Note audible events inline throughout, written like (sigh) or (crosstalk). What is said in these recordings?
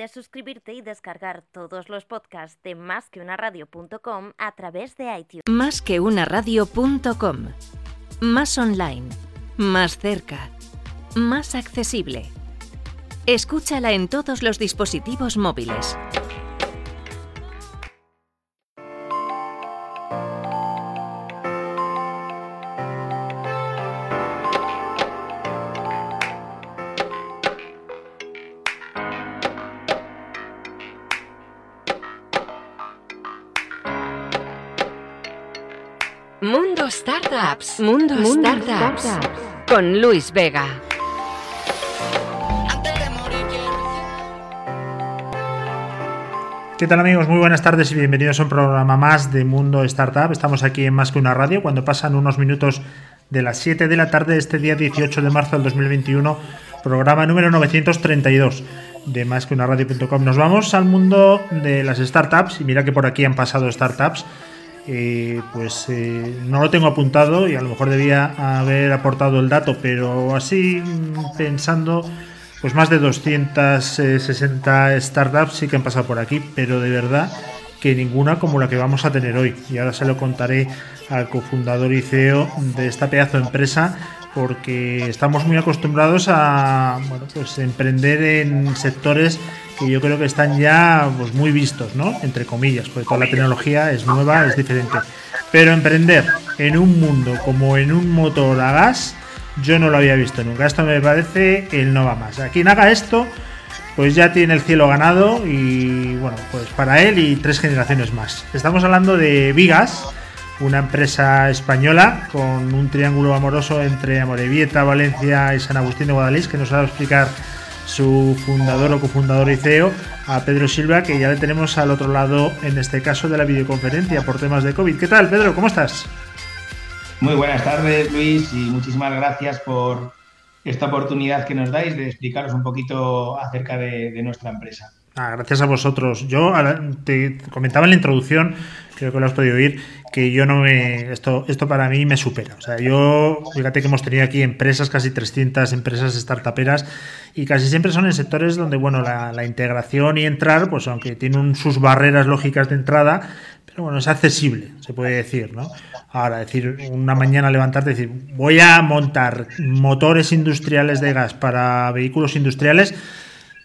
de suscribirte y descargar todos los podcasts de másqueunaradio.com a través de iTunes. Másqueunaradio.com. Más online, más cerca, más accesible. Escúchala en todos los dispositivos móviles. Startups. Mundo, Startups. Con Luis Vega. ¿Qué tal amigos? Muy buenas tardes y bienvenidos a un programa más de Mundo Startup. Estamos aquí en Más que una radio cuando pasan unos minutos de las 7 de la tarde de este día 18 de marzo del 2021, programa número 932 de más que una radio.com. Nos vamos al mundo de las startups y mira que por aquí han pasado startups. Eh, pues eh, no lo tengo apuntado y a lo mejor debía haber aportado el dato, pero así mm, pensando, pues más de 260 startups sí que han pasado por aquí, pero de verdad que ninguna como la que vamos a tener hoy. Y ahora se lo contaré al cofundador y CEO de esta pedazo de empresa porque estamos muy acostumbrados a bueno, pues emprender en sectores que yo creo que están ya pues, muy vistos, ¿no? Entre comillas, porque toda la tecnología es nueva, es diferente. Pero emprender en un mundo como en un motor a gas, yo no lo había visto nunca. Esto me parece el no va más. A quien haga esto, pues ya tiene el cielo ganado y bueno, pues para él y tres generaciones más. Estamos hablando de Vigas, una empresa española con un triángulo amoroso entre Amorebieta, Valencia y San Agustín de Guadalís, que nos va a explicar su fundador o cofundador y CEO, a Pedro Silva, que ya le tenemos al otro lado, en este caso de la videoconferencia por temas de COVID. ¿Qué tal, Pedro? ¿Cómo estás? Muy buenas tardes, Luis, y muchísimas gracias por esta oportunidad que nos dais de explicaros un poquito acerca de, nuestra empresa. Ah, gracias a vosotros. Yo te comentaba en la introducción, creo que lo has podido oír, que yo no me. Esto, esto para mí me supera. O sea, yo, fíjate que hemos tenido aquí empresas, casi 300 empresas startuperas, y casi siempre son en sectores donde, bueno, la, integración y entrar, pues aunque tienen sus barreras lógicas de entrada, pero bueno, es accesible, se puede decir, ¿no? Ahora, decir, una mañana levantarte y decir, voy a montar motores industriales de gas para vehículos industriales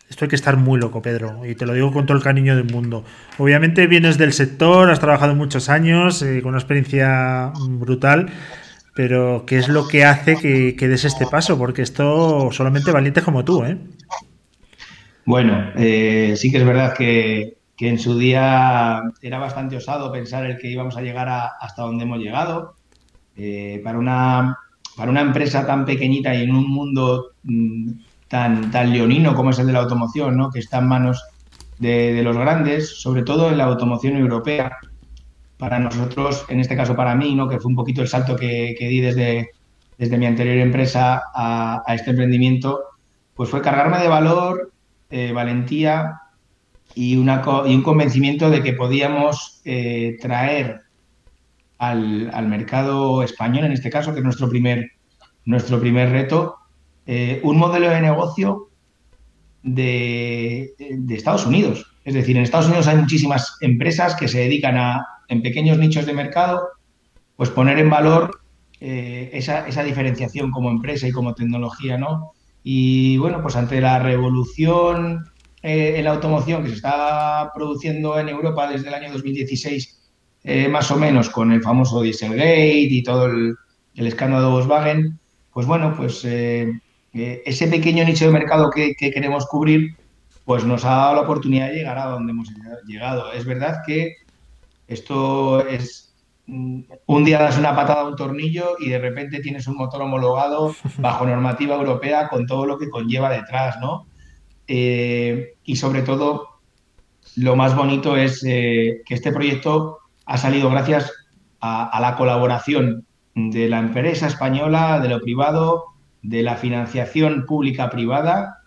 esto hay que estar muy loco, Pedro, y te lo digo con todo el cariño del mundo. Obviamente vienes del sector, has trabajado muchos años, eh, con una experiencia brutal, pero ¿qué es lo que hace que, des este paso? Porque esto solamente valientes como tú, ¿eh? Bueno, eh, sí que es verdad que, en su día era bastante osado pensar el que íbamos a llegar hasta donde hemos llegado. Eh, para, una, para una empresa tan pequeñita y en un mundo mm, tan, tan leonino como es el de la automoción, ¿no? que está en manos de, los grandes, sobre todo en la automoción europea. Para nosotros, en este caso para mí, ¿no? que fue un poquito el salto que, di desde, desde mi anterior empresa a, este emprendimiento, pues fue cargarme de valor, eh, valentía y, una, y un convencimiento de que podíamos eh, traer al, al, mercado español, en este caso, que es nuestro primer, nuestro primer reto, eh, un modelo de negocio de, Estados Unidos. Es decir, en Estados Unidos hay muchísimas empresas que se dedican a, en pequeños nichos de mercado, pues poner en valor eh, esa, diferenciación como empresa y como tecnología, ¿no? Y bueno, pues ante la revolución eh, en la automoción que se está produciendo en Europa desde el año 2016, más o menos, con el famoso Dieselgate y todo el, escándalo de Volkswagen, pues bueno, pues ese pequeño nicho de mercado que, queremos cubrir, pues nos ha dado la oportunidad de llegar a donde hemos llegado. Es verdad que esto es mm, un día das una patada a un tornillo y de repente tienes un motor homologado (laughs) bajo normativa europea con todo lo que conlleva detrás, ¿no? Eh, y sobre todo, lo más bonito es eh, que este proyecto ha salido gracias a la colaboración de la empresa española, de lo privado, de la financiación pública-privada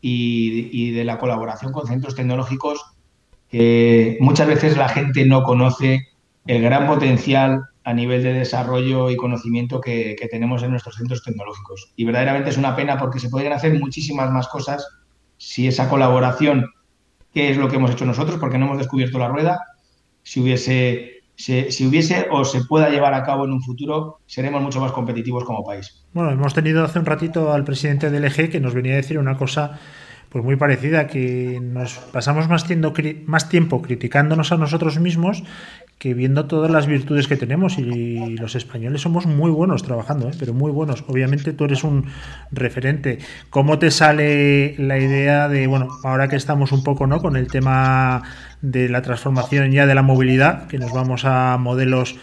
y, de la colaboración con centros tecnológicos que muchas veces la gente no conoce el gran potencial a nivel de desarrollo y conocimiento que, tenemos en nuestros centros tecnológicos. Y verdaderamente es una pena porque se podrían hacer muchísimas más cosas si esa colaboración qué es lo que hemos hecho nosotros, porque no hemos descubierto la rueda. Si hubiese, si, hubiese o se pueda llevar a cabo en un futuro, seremos mucho más competitivos como país. Bueno, hemos tenido hace un ratito al presidente del EG que nos venía a decir una cosa pues muy parecida, que nos pasamos más tiempo criticándonos a nosotros mismos que viendo todas las virtudes que tenemos y los españoles somos muy buenos trabajando, ¿eh? pero muy buenos. Obviamente tú eres un referente. ¿Cómo te sale la idea de, bueno, ahora que estamos un poco ¿no? con el tema de la transformación ya de la movilidad, que nos vamos a modelos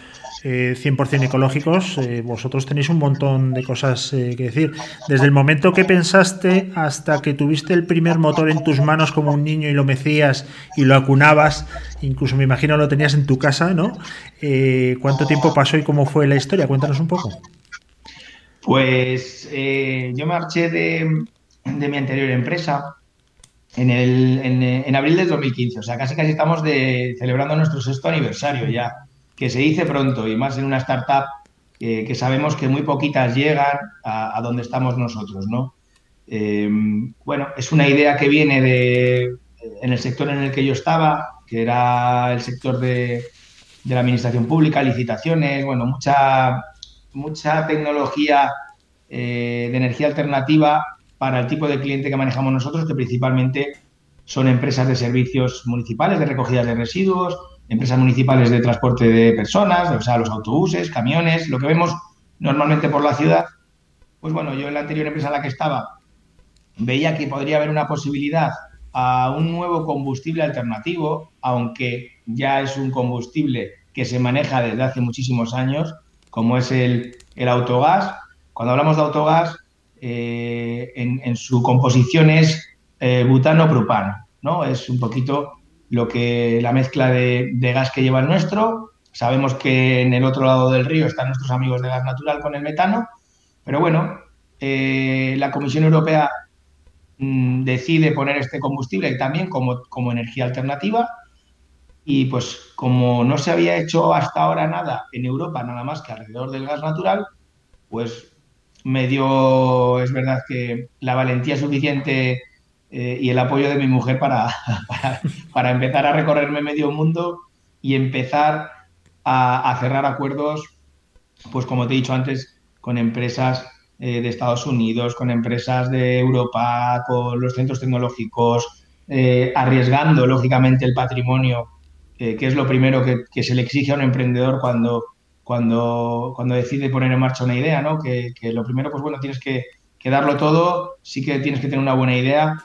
100% eh, ecológicos, eh, vosotros tenéis un montón de cosas eh, que decir. Desde el momento que pensaste hasta que tuviste el primer motor en tus manos como un niño y lo mecías y lo acunabas, incluso me imagino lo tenías en tu casa, ¿no? ¿Cuánto tiempo pasó y cómo fue la historia? Cuéntanos un poco. Pues yo marché de, mi anterior empresa en, el, en, en, abril del 2015, o sea, casi casi estamos celebrando nuestro sexto aniversario ya que se dice pronto y más en una startup que sabemos que muy poquitas llegan a, donde estamos nosotros, ¿no? Eh, bueno, es una idea que viene de en el sector en el que yo estaba, que era el sector de, la administración pública, licitaciones, bueno, mucha, mucha tecnología eh, de energía alternativa para el tipo de cliente que manejamos nosotros, que principalmente son empresas de servicios municipales, de recogida de residuos, empresas municipales de transporte de personas, o sea, los autobuses, camiones, lo que vemos normalmente por la ciudad. Pues bueno, yo en la anterior empresa en la que estaba veía que podría haber una posibilidad a un nuevo combustible alternativo, aunque ya es un combustible que se maneja desde hace muchísimos años, como es el, el autogás. Cuando hablamos de autogás, eh, en, su composición es eh, butano-propano, ¿no? Es un poquito lo que la mezcla de, gas que lleva el nuestro. Sabemos que en el otro lado del río están nuestros amigos de gas natural con el metano, pero bueno, eh, la Comisión Europea mm, decide poner este combustible también como, como energía alternativa y pues como no se había hecho hasta ahora nada en Europa, nada más que alrededor del gas natural, pues me dio, es verdad que la valentía suficiente eh, y el apoyo de mi mujer (laughs) para, para, empezar a recorrerme medio mundo y empezar a, cerrar acuerdos, pues como te he dicho antes, con empresas eh, de Estados Unidos, con empresas de Europa, con los centros tecnológicos, eh, arriesgando lógicamente el patrimonio, que es lo primero que, se le exige a un emprendedor cuando, cuando, cuando decide poner en marcha una idea, ¿no? Que, lo primero, pues bueno, tienes que, que darlo todo, sí que tienes que tener una buena idea,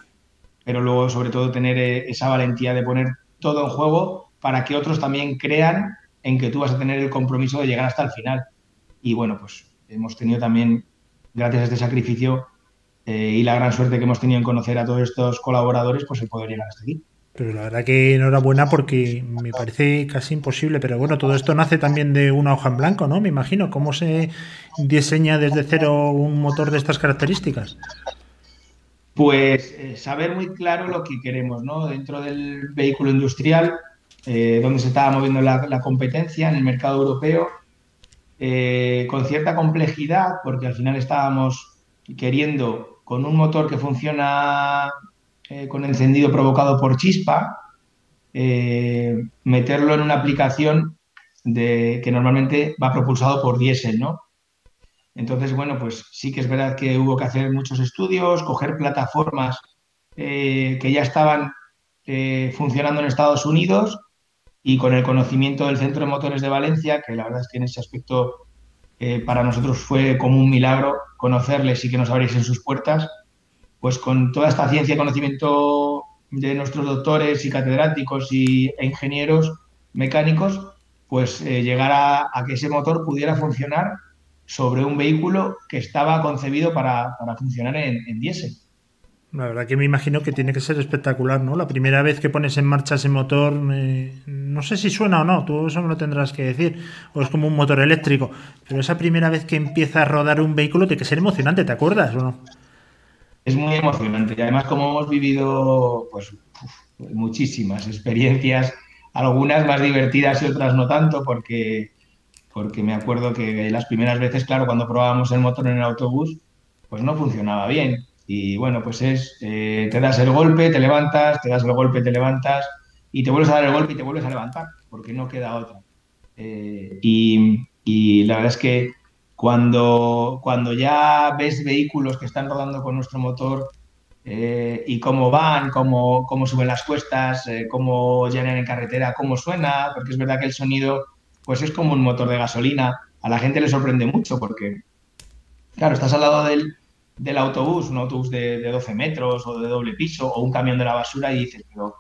pero luego sobre todo tener eh, esa valentía de poner todo en juego para que otros también crean en que tú vas a tener el compromiso de llegar hasta el final. Y bueno, pues hemos tenido también, gracias a este sacrificio eh, y la gran suerte que hemos tenido en conocer a todos estos colaboradores, pues el poder llegar hasta aquí. Pero la verdad que enhorabuena porque me parece casi imposible. Pero bueno, todo esto nace también de una hoja en blanco, ¿no? Me imagino. ¿Cómo se diseña desde cero un motor de estas características? Pues eh, saber muy claro lo que queremos, ¿no? Dentro del vehículo industrial, eh, donde se estaba moviendo la, competencia en el mercado europeo, eh, con cierta complejidad, porque al final estábamos queriendo, con un motor que funciona con encendido provocado por chispa, meterlo en una aplicación de, que normalmente va propulsado por diésel, ¿no? Entonces, bueno, pues sí que es verdad que hubo que hacer muchos estudios, coger plataformas eh, que ya estaban eh, funcionando en Estados Unidos y con el conocimiento del Centro de Motores de Valencia, que la verdad es que en ese aspecto eh, para nosotros fue como un milagro conocerles y que nos abriesen sus puertas, pues con toda esta ciencia y conocimiento de nuestros doctores y catedráticos y, e ingenieros mecánicos, pues llegar a, a que ese motor pudiera funcionar sobre un vehículo que estaba concebido para, funcionar en, diésel. La verdad que me imagino que tiene que ser espectacular, ¿no? La primera vez que pones en marcha ese motor, no sé si suena o no, tú eso me lo tendrás que decir, o es como un motor eléctrico, pero esa primera vez que empieza a rodar un vehículo tiene que ser emocionante, ¿te acuerdas o no? Es muy emocionante y además como hemos vivido pues muchísimas experiencias, algunas más divertidas y otras no tanto, porque porque me acuerdo que las primeras veces, claro, cuando probábamos el motor en el autobús, pues no funcionaba bien. Y bueno, pues es, eh, te das el golpe, te levantas, te das el golpe, te levantas y te vuelves a dar el golpe y te vuelves a levantar, porque no queda otra. Eh, y, y, la verdad es que cuando, cuando ya ves vehículos que están rodando con nuestro motor eh, y cómo van, cómo, cómo suben las cuestas, eh, cómo llenan en carretera, cómo suena, porque es verdad que el sonido pues es como un motor de gasolina. A la gente le sorprende mucho porque, claro, estás al lado del, del autobús, un autobús de, de, 12 metros o de doble piso o un camión de la basura y dices, pero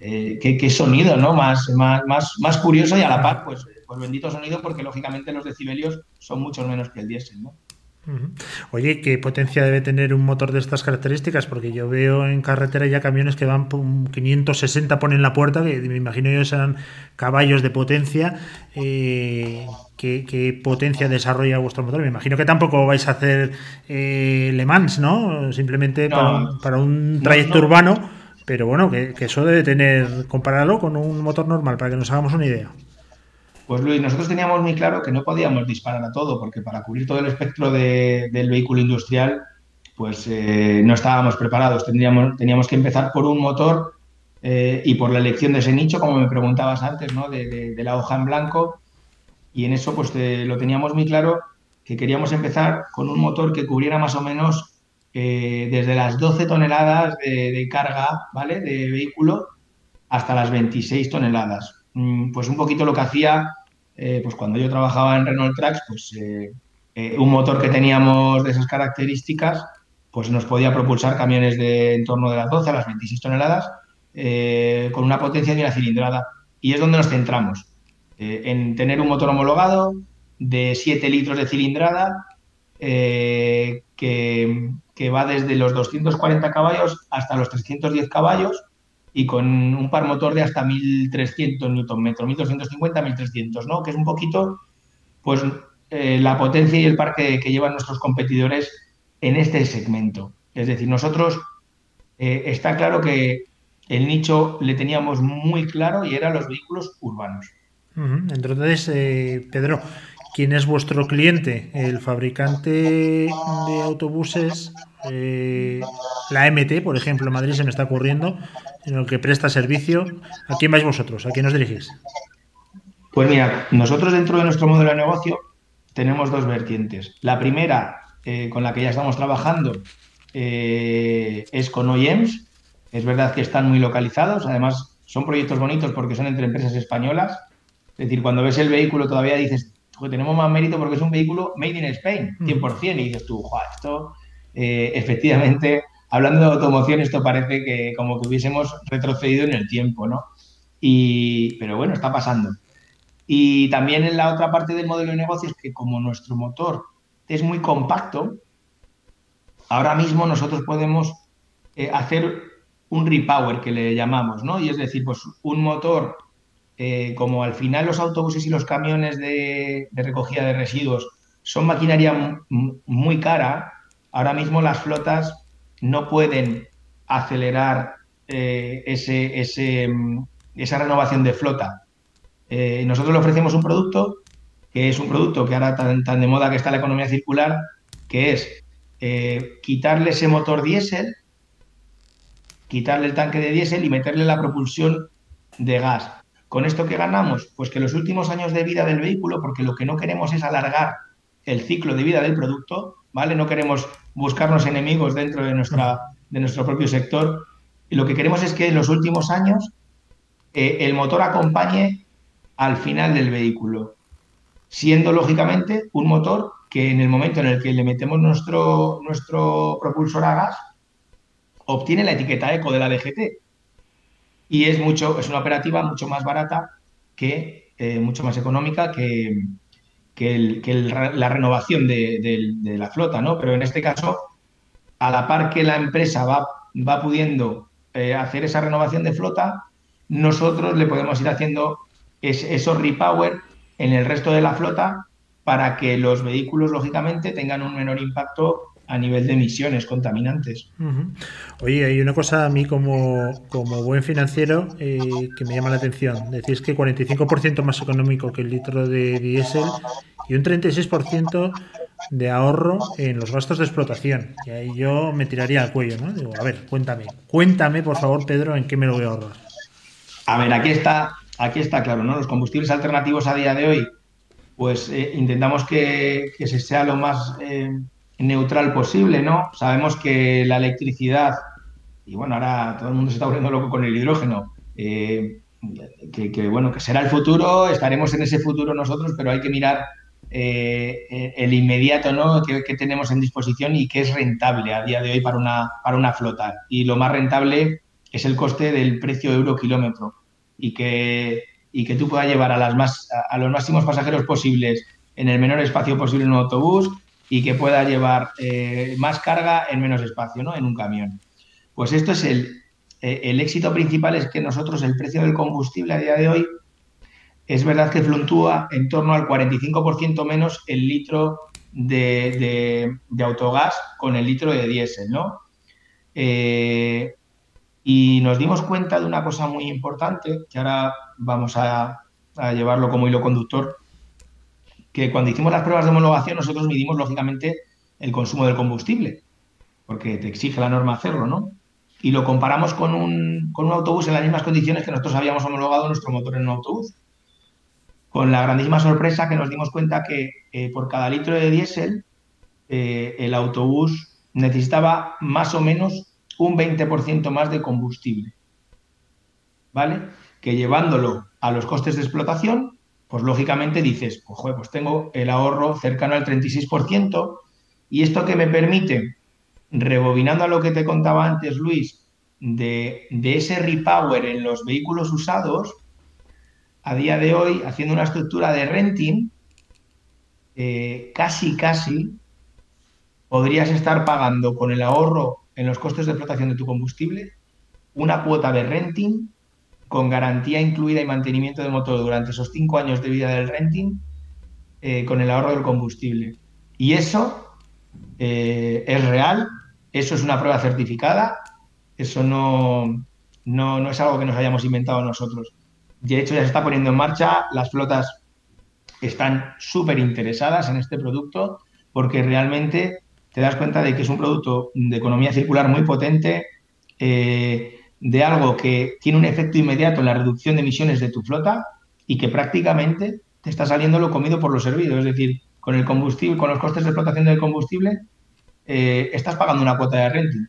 eh, ¿qué, ¿qué, sonido, ¿no? Más, más, más, más curioso y a la par, pues pues bendito sonido porque lógicamente los decibelios son mucho menos que el diésel, ¿no? Oye, ¿qué potencia debe tener un motor de estas características? Porque yo veo en carretera ya camiones que van 560 ponen la puerta, que me imagino yo serán caballos de potencia. Eh, ¿qué, potencia desarrolla vuestro motor? Me imagino que tampoco vais a hacer eh, Le Mans, ¿no? Simplemente no, para, un trayecto no, no. urbano, pero bueno, que, que, eso debe tener, compararlo con un motor normal, para que nos hagamos una idea. Pues Luis, nosotros teníamos muy claro que no podíamos disparar a todo, porque para cubrir todo el espectro de, del vehículo industrial, pues eh, no estábamos preparados. Teníamos que empezar por un motor eh, y por la elección de ese nicho, como me preguntabas antes, ¿no? de, la hoja en blanco. Y en eso pues eh, lo teníamos muy claro que queríamos empezar con un motor que cubriera más o menos eh, desde las 12 toneladas de, carga, ¿vale? De vehículo hasta las 26 toneladas. Mm, pues un poquito lo que hacía eh, pues cuando yo trabajaba en Renault Tracks, pues eh, eh, un motor que teníamos de esas características, pues nos podía propulsar camiones de en torno de las 12 a las 26 toneladas con una potencia de una cilindrada. Y es donde nos centramos, en tener un motor homologado de 7 litros de cilindrada que, que va desde los 240 caballos hasta los 310 caballos y con un par motor de hasta 1300 Nm, 1250, 1300, ¿no? Que es un poquito, pues, eh, la potencia y el par que, llevan nuestros competidores en este segmento. Es decir, nosotros eh, está claro que el nicho le teníamos muy claro y eran los vehículos urbanos. Entonces, eh, Pedro, ¿quién es vuestro cliente? ¿El fabricante de autobuses? Eh, la MT, por ejemplo, en Madrid se me está ocurriendo, en el que presta servicio. ¿A quién vais vosotros? ¿A quién os dirigís? Pues mira, nosotros dentro de nuestro modelo de negocio tenemos dos vertientes. La primera, eh, con la que ya estamos trabajando, eh, es con OEMs. Es verdad que están muy localizados, además son proyectos bonitos porque son entre empresas españolas. Es decir, cuando ves el vehículo todavía dices, tenemos más mérito porque es un vehículo made in Spain, 100%, y dices tú, esto eh, efectivamente hablando de automoción, esto parece que como que hubiésemos retrocedido en el tiempo, ¿no? Y, pero bueno, está pasando. Y también en la otra parte del modelo de negocio es que como nuestro motor es muy compacto, ahora mismo nosotros podemos eh, hacer un repower que le llamamos, ¿no? Y es decir, pues un motor, eh, como al final los autobuses y los camiones de, recogida de residuos son maquinaria muy cara, ahora mismo las flotas no pueden acelerar eh, ese, esa renovación de flota. Eh, nosotros le ofrecemos un producto que es un producto que ahora tan, de moda que está la economía circular, que es quitarle ese motor diésel, quitarle el tanque de diésel y meterle la propulsión de gas. ¿Con esto qué ganamos? Pues que los últimos años de vida del vehículo, porque lo que no queremos es alargar el ciclo de vida del producto, ¿vale? No queremos buscarnos enemigos dentro de, de nuestro propio sector. Y lo que queremos es que en los últimos años eh, el motor acompañe al final del vehículo, siendo lógicamente un motor que en el momento en el que le metemos nuestro, nuestro propulsor a gas, obtiene la etiqueta eco de la DGT. Y es, mucho, es una operativa mucho más barata que, eh, mucho más económica que, que, la renovación de, la flota, ¿no? Pero en este caso, a la par que la empresa va, va pudiendo eh, hacer esa renovación de flota, nosotros le podemos ir haciendo es, esos repower en el resto de la flota para que los vehículos, lógicamente, tengan un menor impacto a nivel de emisiones contaminantes. Uh -huh. Oye, hay una cosa a mí como, como buen financiero eh, que me llama la atención. Decís que 45% más económico que el litro de diésel y un 36% de ahorro en los gastos de explotación. Y ahí yo me tiraría al cuello, ¿no? Digo, a ver, cuéntame, cuéntame por favor, Pedro, en qué me lo voy a ahorrar. A ver, aquí está, aquí está claro, ¿no? Los combustibles alternativos a día de hoy, pues eh, intentamos que, se sea lo más eh, neutral posible, ¿no? Sabemos que la electricidad, y bueno, ahora todo el mundo se está volviendo loco con el hidrógeno, eh, que, bueno, que será el futuro, estaremos en ese futuro nosotros, pero hay que mirar eh, el inmediato ¿no? Que, tenemos en disposición y que es rentable a día de hoy para una, para una flota. Y lo más rentable es el coste del precio euro kilómetro y que, y que tú puedas llevar a, las más, a los máximos pasajeros posibles en el menor espacio posible en un autobús y que pueda llevar eh, más carga en menos espacio, ¿no? En un camión. Pues esto es el, eh, el éxito principal es que nosotros el precio del combustible a día de hoy es verdad que fluctúa en torno al 45% menos el litro de, autogás con el litro de diésel, ¿no? Eh, y nos dimos cuenta de una cosa muy importante, que ahora vamos a, a, llevarlo como hilo conductor, que cuando hicimos las pruebas de homologación nosotros midimos lógicamente el consumo del combustible, porque te exige la norma hacerlo, ¿no? y lo comparamos con un, con un autobús en las mismas condiciones que nosotros habíamos homologado nuestro motor en un autobús. Con la grandísima sorpresa que nos dimos cuenta que eh, por cada litro de diésel eh, el autobús necesitaba más o menos un 20% más de combustible. ¿Vale? Que llevándolo a los costes de explotación, pues lógicamente dices, pues, pues tengo el ahorro cercano al 36%, y esto que me permite rebobinando a lo que te contaba antes, Luis, de, ese repower en los vehículos usados, a día de hoy, haciendo una estructura de renting, eh, casi, casi podrías estar pagando con el ahorro en los costes de explotación de tu combustible una cuota de renting con garantía incluida y mantenimiento de motor durante esos cinco años de vida del renting eh, con el ahorro del combustible. Y eso eh, es real eso es una prueba certificada, eso no, no, es algo que nos hayamos inventado nosotros. De hecho, ya se está poniendo en marcha, las flotas están súper interesadas en este producto porque realmente te das cuenta de que es un producto de economía circular muy potente, eh, de algo que tiene un efecto inmediato en la reducción de emisiones de tu flota y que prácticamente te está saliendo lo comido por lo servido. Es decir, con el combustible, con los costes de explotación del combustible, eh, estás pagando una cuota de renting,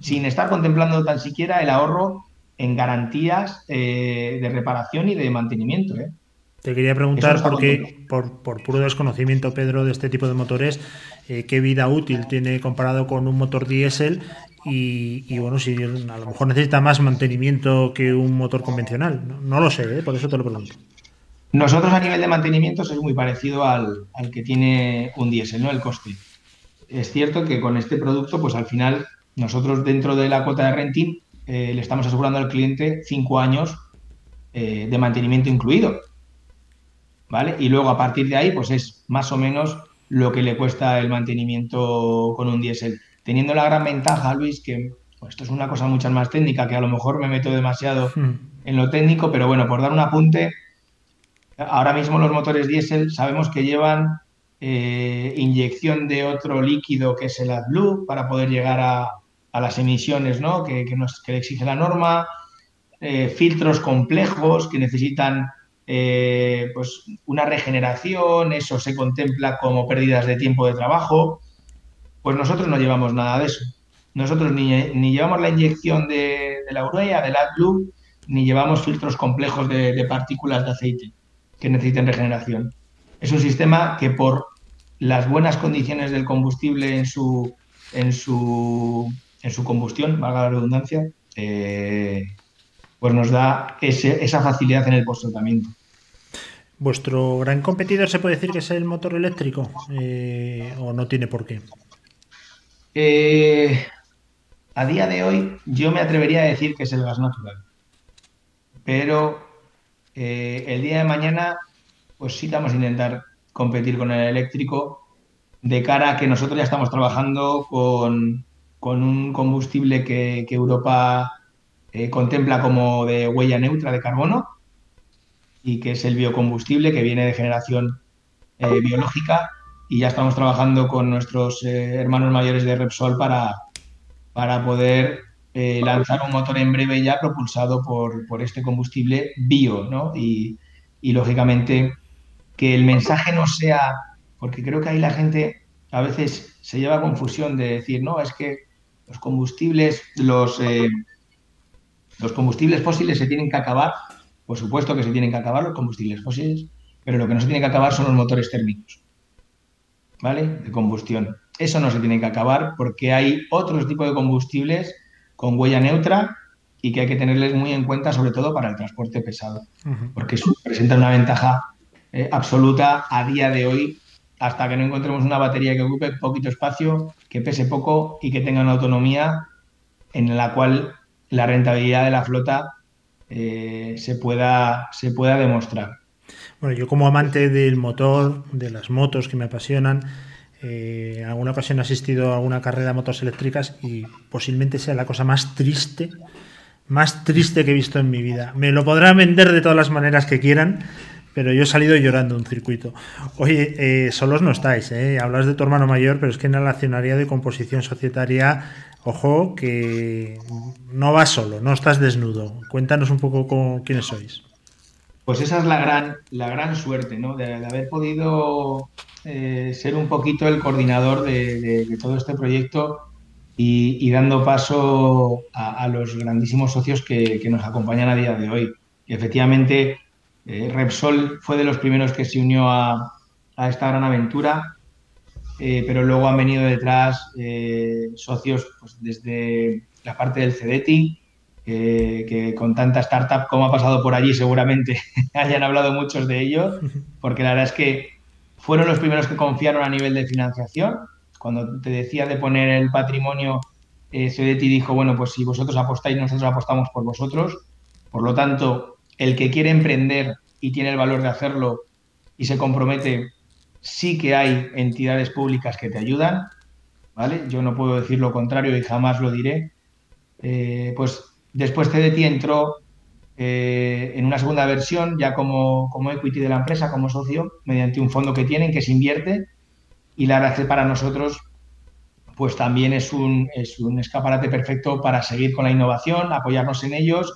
sin estar contemplando tan siquiera el ahorro en garantías eh, de reparación y de mantenimiento. ¿eh? Te quería preguntar, porque por, por, puro desconocimiento, Pedro, de este tipo de motores, qué vida útil tiene comparado con un motor diésel y, bueno, si a lo mejor necesita más mantenimiento que un motor convencional. No, lo sé, por eso te lo pregunto. Nosotros a nivel de mantenimiento es muy parecido al, al que tiene un diésel, ¿no? El coste es cierto que con este producto, pues al final nosotros dentro de la cuota de renting eh, le estamos asegurando al cliente cinco años eh, de mantenimiento incluido. ¿Vale? Y luego a partir de ahí, pues es más o menos lo que le cuesta el mantenimiento con un diésel. Teniendo la gran ventaja, Luis, que pues, esto es una cosa mucho más técnica, que a lo mejor me meto demasiado hmm. en lo técnico, pero bueno, por dar un apunte, ahora mismo los motores diésel sabemos que llevan eh, inyección de otro líquido que es el AdBlue para poder llegar a, las emisiones que, que, le exige la norma, eh, filtros complejos que necesitan eh, pues una regeneración, eso se contempla como pérdidas de tiempo de trabajo. Pues nosotros no llevamos nada de eso. Nosotros ni, llevamos la inyección de, la urea, del AdBlue, ni llevamos filtros complejos de, de partículas de aceite que necesiten regeneración. Es un sistema que por las buenas condiciones del combustible en su, en su, en su combustión, valga la redundancia, eh, pues nos da esa facilidad en el post-tratamiento. ¿Vuestro gran competidor se puede decir que es el motor eléctrico eh, o no tiene por qué? Eh, a día de hoy yo me atrevería a decir que es el gas natural. Pero el día de mañana pues sí vamos a intentar competir con el eléctrico de cara a que nosotros ya estamos trabajando con, un combustible que, Europa eh, contempla como de huella neutra de carbono y que es el biocombustible que viene de generación eh, biológica y ya estamos trabajando con nuestros eh, hermanos mayores de Repsol para, para poder eh, lanzar un motor en breve ya propulsado por, por este combustible bio, ¿no? Y, y, lógicamente que el mensaje no sea, porque creo que ahí la gente a veces se lleva confusión de decir, no, es que los combustibles, los, eh, los combustibles fósiles se tienen que acabar, por supuesto que se tienen que acabar los combustibles fósiles, pero lo que no se tiene que acabar son los motores térmicos, ¿vale? De combustión. Eso no se tiene que acabar porque hay otros tipos de combustibles con huella neutra y que hay que tenerles muy en cuenta, sobre todo para el transporte pesado, porque eso presenta una ventaja eh, absoluta a día de hoy hasta que no encontremos una batería que ocupe poquito espacio, que pese poco y que tenga una autonomía en la cual la rentabilidad de la flota eh, se, pueda, se pueda demostrar. Bueno, yo como amante del motor, de las motos que me apasionan, eh, en alguna ocasión he asistido a alguna carrera de motos eléctricas y posiblemente sea la cosa más triste, más triste que he visto en mi vida. Me lo podrán vender de todas las maneras que quieran, pero yo he salido llorando un circuito. Oye, eh, solos no estáis, ¿eh? Hablas de tu hermano mayor, pero es que en la accionaria de composición societaria, ojo, que no vas solo, no estás desnudo. Cuéntanos un poco con, quiénes sois. Pues esa es la gran, la gran suerte, ¿no? De, haber podido eh, ser un poquito el coordinador de, todo este proyecto y, dando paso a, los grandísimos socios que, nos acompañan a día de hoy. Efectivamente, eh, Repsol fue de los primeros que se unió a, esta gran aventura, eh, pero luego han venido detrás socios pues, desde la parte del CEDETI, que con tanta startup como ha pasado por allí seguramente (laughs) hayan hablado muchos de ellos, porque la verdad es que fueron los primeros que confiaron a nivel de financiación. Cuando te decía de poner el patrimonio, CEDETI dijo, bueno, pues si vosotros apostáis, nosotros apostamos por vosotros. Por lo tanto, el que quiere emprender y tiene el valor de hacerlo y se compromete, sí que hay entidades públicas que te ayudan, ¿vale? Yo no puedo decir lo contrario y jamás lo diré. Eh, pues después CDT entró eh, en una segunda versión, ya como, como equity de la empresa, como socio, mediante un fondo que tienen, que se invierte, y la verdad es que para nosotros pues también es un, es un escaparate perfecto para seguir con la innovación, apoyarnos en ellos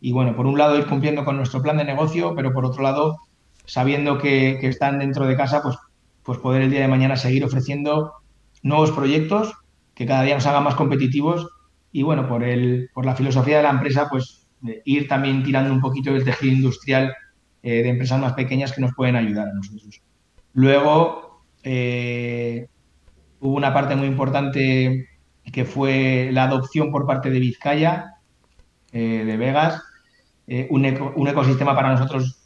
y bueno, por un lado ir cumpliendo con nuestro plan de negocio, pero por otro lado, sabiendo que, están dentro de casa, pues, pues poder el día de mañana seguir ofreciendo nuevos proyectos que cada día nos hagan más competitivos y bueno, por, el, por la filosofía de la empresa, pues ir también tirando un poquito del tejido industrial eh, de empresas más pequeñas que nos pueden ayudar a nosotros. Luego, eh, hubo una parte muy importante que fue la adopción por parte de Vizcaya, eh, de Vegas, eh, un, ecosistema para nosotros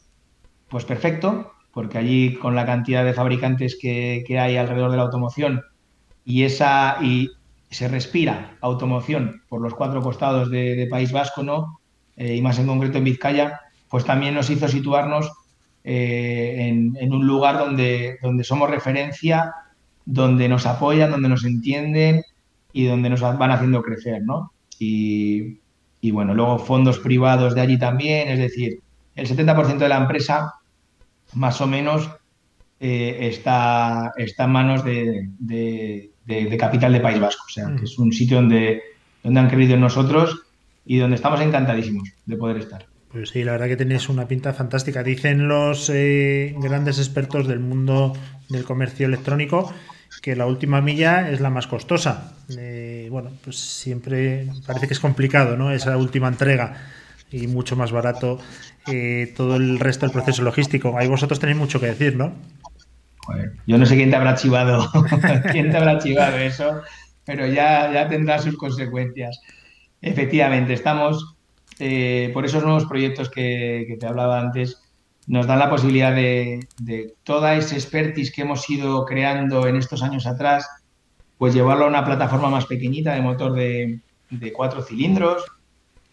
pues perfecto, porque allí con la cantidad de fabricantes que, hay alrededor de la automoción y esa y se respira automoción por los cuatro costados de, País Vasco, ¿no? Eh, y más en concreto en Vizcaya, pues también nos hizo situarnos eh, en, un lugar donde, donde somos referencia, donde nos apoyan, donde nos entienden y donde nos van haciendo crecer, ¿no? Y, y bueno, luego fondos privados de allí también, es decir, el 70% de la empresa más o menos eh, está, está en manos de, capital de País Vasco, o sea, que es un sitio donde, donde han creído en nosotros y donde estamos encantadísimos de poder estar. Pues sí, la verdad que tenéis una pinta fantástica. Dicen los eh, grandes expertos del mundo del comercio electrónico que la última milla es la más costosa. Eh, bueno, pues siempre parece que es complicado, ¿no? Esa última entrega y mucho más barato eh, todo el resto del proceso logístico. Ahí vosotros tenéis mucho que decir, ¿no? Yo no sé quién te habrá chivado, (laughs) quién te habrá chivado eso, pero ya, ya tendrá sus consecuencias. Efectivamente, estamos eh, por esos nuevos proyectos que, te hablaba antes nos da la posibilidad de, toda esa expertise que hemos ido creando en estos años atrás, pues llevarlo a una plataforma más pequeñita de motor de, cuatro cilindros,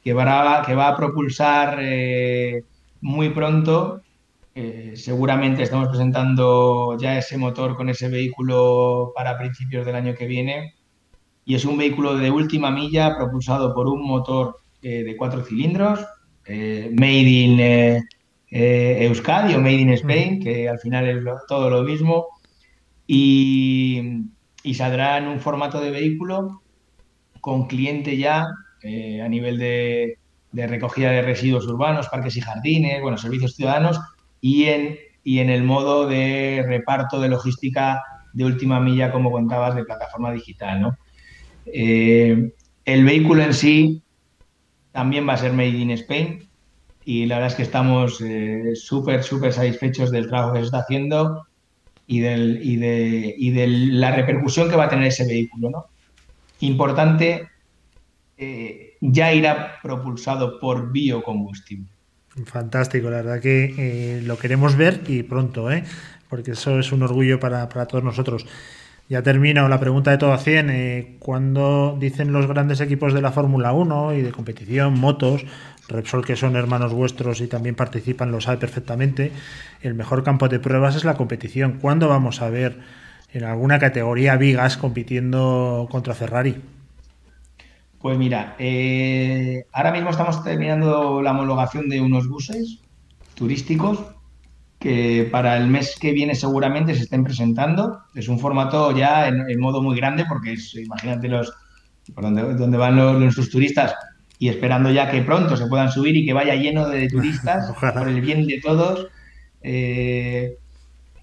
que va, que va a propulsar eh, muy pronto. Eh, seguramente estamos presentando ya ese motor con ese vehículo para principios del año que viene. Y es un vehículo de última milla propulsado por un motor eh, de cuatro cilindros, made in eh, Euskadi o Made in Spain, que al final es todo lo mismo. y, saldrá en un formato de vehículo con cliente ya eh, a nivel de, recogida de residuos urbanos, parques y jardines, bueno, servicios ciudadanos y en, y en el modo de reparto de logística de última milla, como contabas, de plataforma digital. ¿no? Eh, el vehículo en sí también va a ser Made in Spain y la verdad es que estamos eh, súper, súper satisfechos del trabajo que se está haciendo y, del, y, de, y de la repercusión que va a tener ese vehículo. ¿no? Importante, eh, ya irá propulsado por biocombustible. Fantástico, la verdad que eh, lo queremos ver y pronto, ¿eh? porque eso es un orgullo para, para todos nosotros. Ya termino la pregunta de todo a 100. Eh, cuando dicen los grandes equipos de la Fórmula 1 y de competición, motos, Repsol, que son hermanos vuestros y también participan, lo sabe perfectamente, el mejor campo de pruebas es la competición. ¿Cuándo vamos a ver en alguna categoría Vigas compitiendo contra Ferrari? Pues mira, eh, ahora mismo estamos terminando la homologación de unos buses turísticos que para el mes que viene seguramente se estén presentando. Es un formato ya en, modo muy grande porque es, imagínate los por donde, van los, nuestros turistas y esperando ya que pronto se puedan subir y que vaya lleno de turistas (laughs) por el bien de todos. Eh,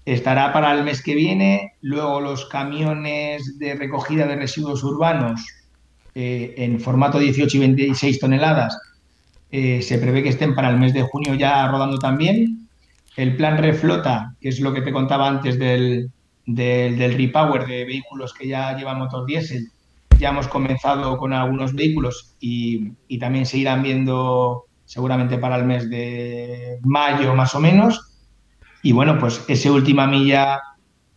estará para el mes que viene. Luego los camiones de recogida de residuos urbanos eh, en formato 18 y 26 toneladas eh, se prevé que estén para el mes de junio ya rodando también el plan reflota, que es lo que te contaba antes del, del, repower de vehículos que ya llevan motor diésel, ya hemos comenzado con algunos vehículos y, también se irán viendo seguramente para el mes de mayo más o menos. Y bueno, pues ese última milla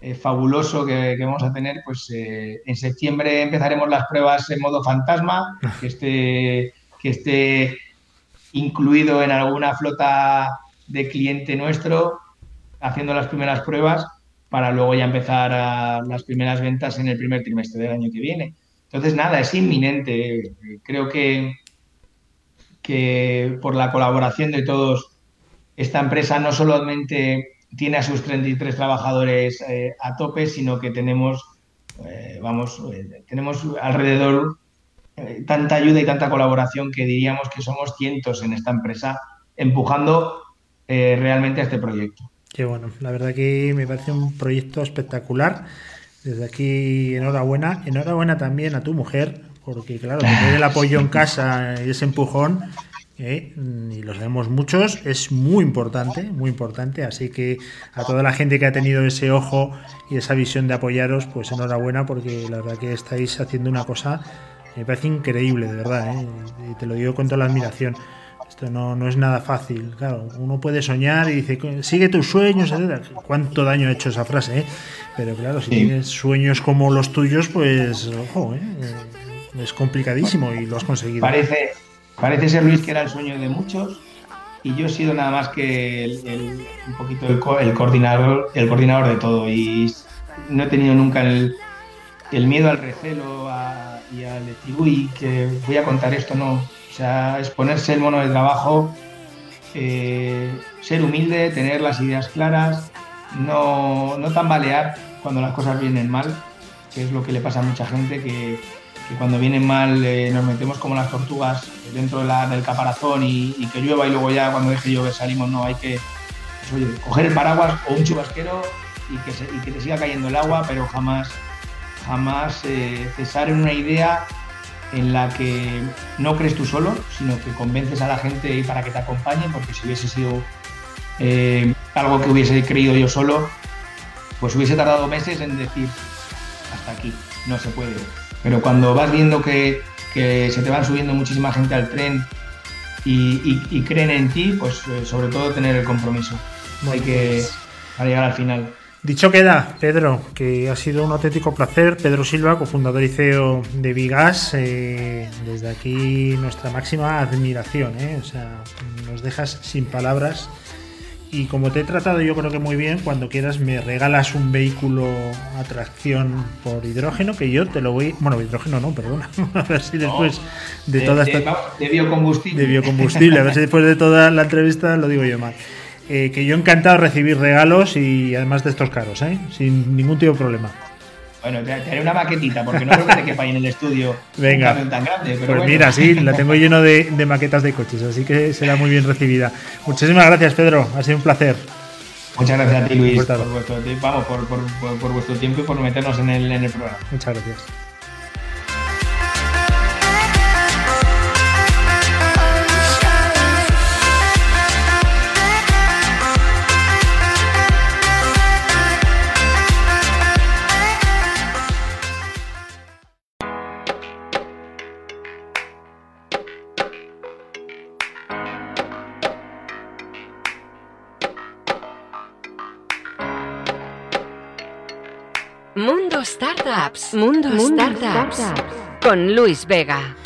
eh, fabuloso que, vamos a tener, pues eh, en septiembre empezaremos las pruebas en modo fantasma, (laughs) que esté, que esté incluido en alguna flota de cliente nuestro haciendo las primeras pruebas para luego ya empezar las primeras ventas en el primer trimestre del año que viene. Entonces, nada, es inminente. Creo que, que por la colaboración de todos, esta empresa no solamente tiene a sus 33 trabajadores eh, a tope, sino que tenemos, eh, vamos, eh, tenemos alrededor tanta ayuda y tanta colaboración que diríamos que somos cientos en esta empresa empujando eh, realmente a este proyecto. Qué bueno, la verdad que me parece un proyecto espectacular. Desde aquí, enhorabuena. Enhorabuena también a tu mujer, porque claro, tener (laughs) el apoyo en casa y ese empujón, eh, y lo sabemos muchos, es muy importante, muy importante. Así que a toda la gente que ha tenido ese ojo y esa visión de apoyaros, pues enhorabuena, porque la verdad que estáis haciendo una cosa, me parece increíble, de verdad, eh, y te lo digo con toda la admiración. Esto no, no es nada fácil. Claro, uno puede soñar y dice, sigue tus sueños, etc. ¿Cuánto daño ha hecho esa frase? Eh? Pero claro, si tienes sueños como los tuyos, pues, ojo, ¿eh? es complicadísimo y lo has conseguido. Parece, parece ser, Luis, que era el sueño de muchos y yo he sido nada más que el, un poquito el, coordinador, el coordinador de todo y no he tenido nunca el, miedo al recelo y al decir, uy, que voy a contar esto, no. O sea, es ponerse el mono de trabajo, eh, ser humilde, tener las ideas claras, no, no tambalear cuando las cosas vienen mal, que es lo que le pasa a mucha gente, que, cuando vienen mal eh, nos metemos como las tortugas dentro del caparazón y, que llueva y luego ya cuando deje llover salimos, no, hay que pues, coger el paraguas o un chubasquero y que, que te siga cayendo el agua, pero jamás, jamás eh, cesar en una idea en la que no crees tú solo, sino que convences a la gente para que te acompañen, porque si hubiese sido eh, algo que hubiese creído yo solo, pues hubiese tardado meses en decir, hasta aquí, no se puede. Pero cuando vas viendo que, se te van subiendo muchísima gente al tren y, creen en ti, pues eh, sobre todo tener el compromiso. Hay que pues para llegar al final. Dicho queda, Pedro, que ha sido un auténtico placer. Pedro Silva, cofundador y CEO de Vigas, eh, desde aquí nuestra máxima admiración. Eh. O sea, nos dejas sin palabras. Y como te he tratado yo creo que muy bien, cuando quieras me regalas un vehículo a tracción por hidrógeno, que yo te lo voy... Bueno, hidrógeno no, perdona. (laughs) A ver si después de, toda esta... De biocombustible. De biocombustible, a ver si (laughs) después de toda la entrevista lo digo yo mal. eh, que yo encantado de recibir regalos y además de estos caros, ¿eh? sin ningún tipo de problema. Bueno, te, haré una maquetita porque no creo que te quepa ahí en el estudio Venga. un camión tan grande. Pero Pues bueno. mira, sí, la tengo lleno de, de maquetas de coches, así que será muy bien recibida. Muchísimas gracias, Pedro. Ha sido un placer. Muchas gracias a ti, Luis, por vuestro, tiempo- vamos, por, por- por- por vuestro tiempo y por meternos en el, en el programa. Muchas gracias. Mundo Startups. Con Luis Vega.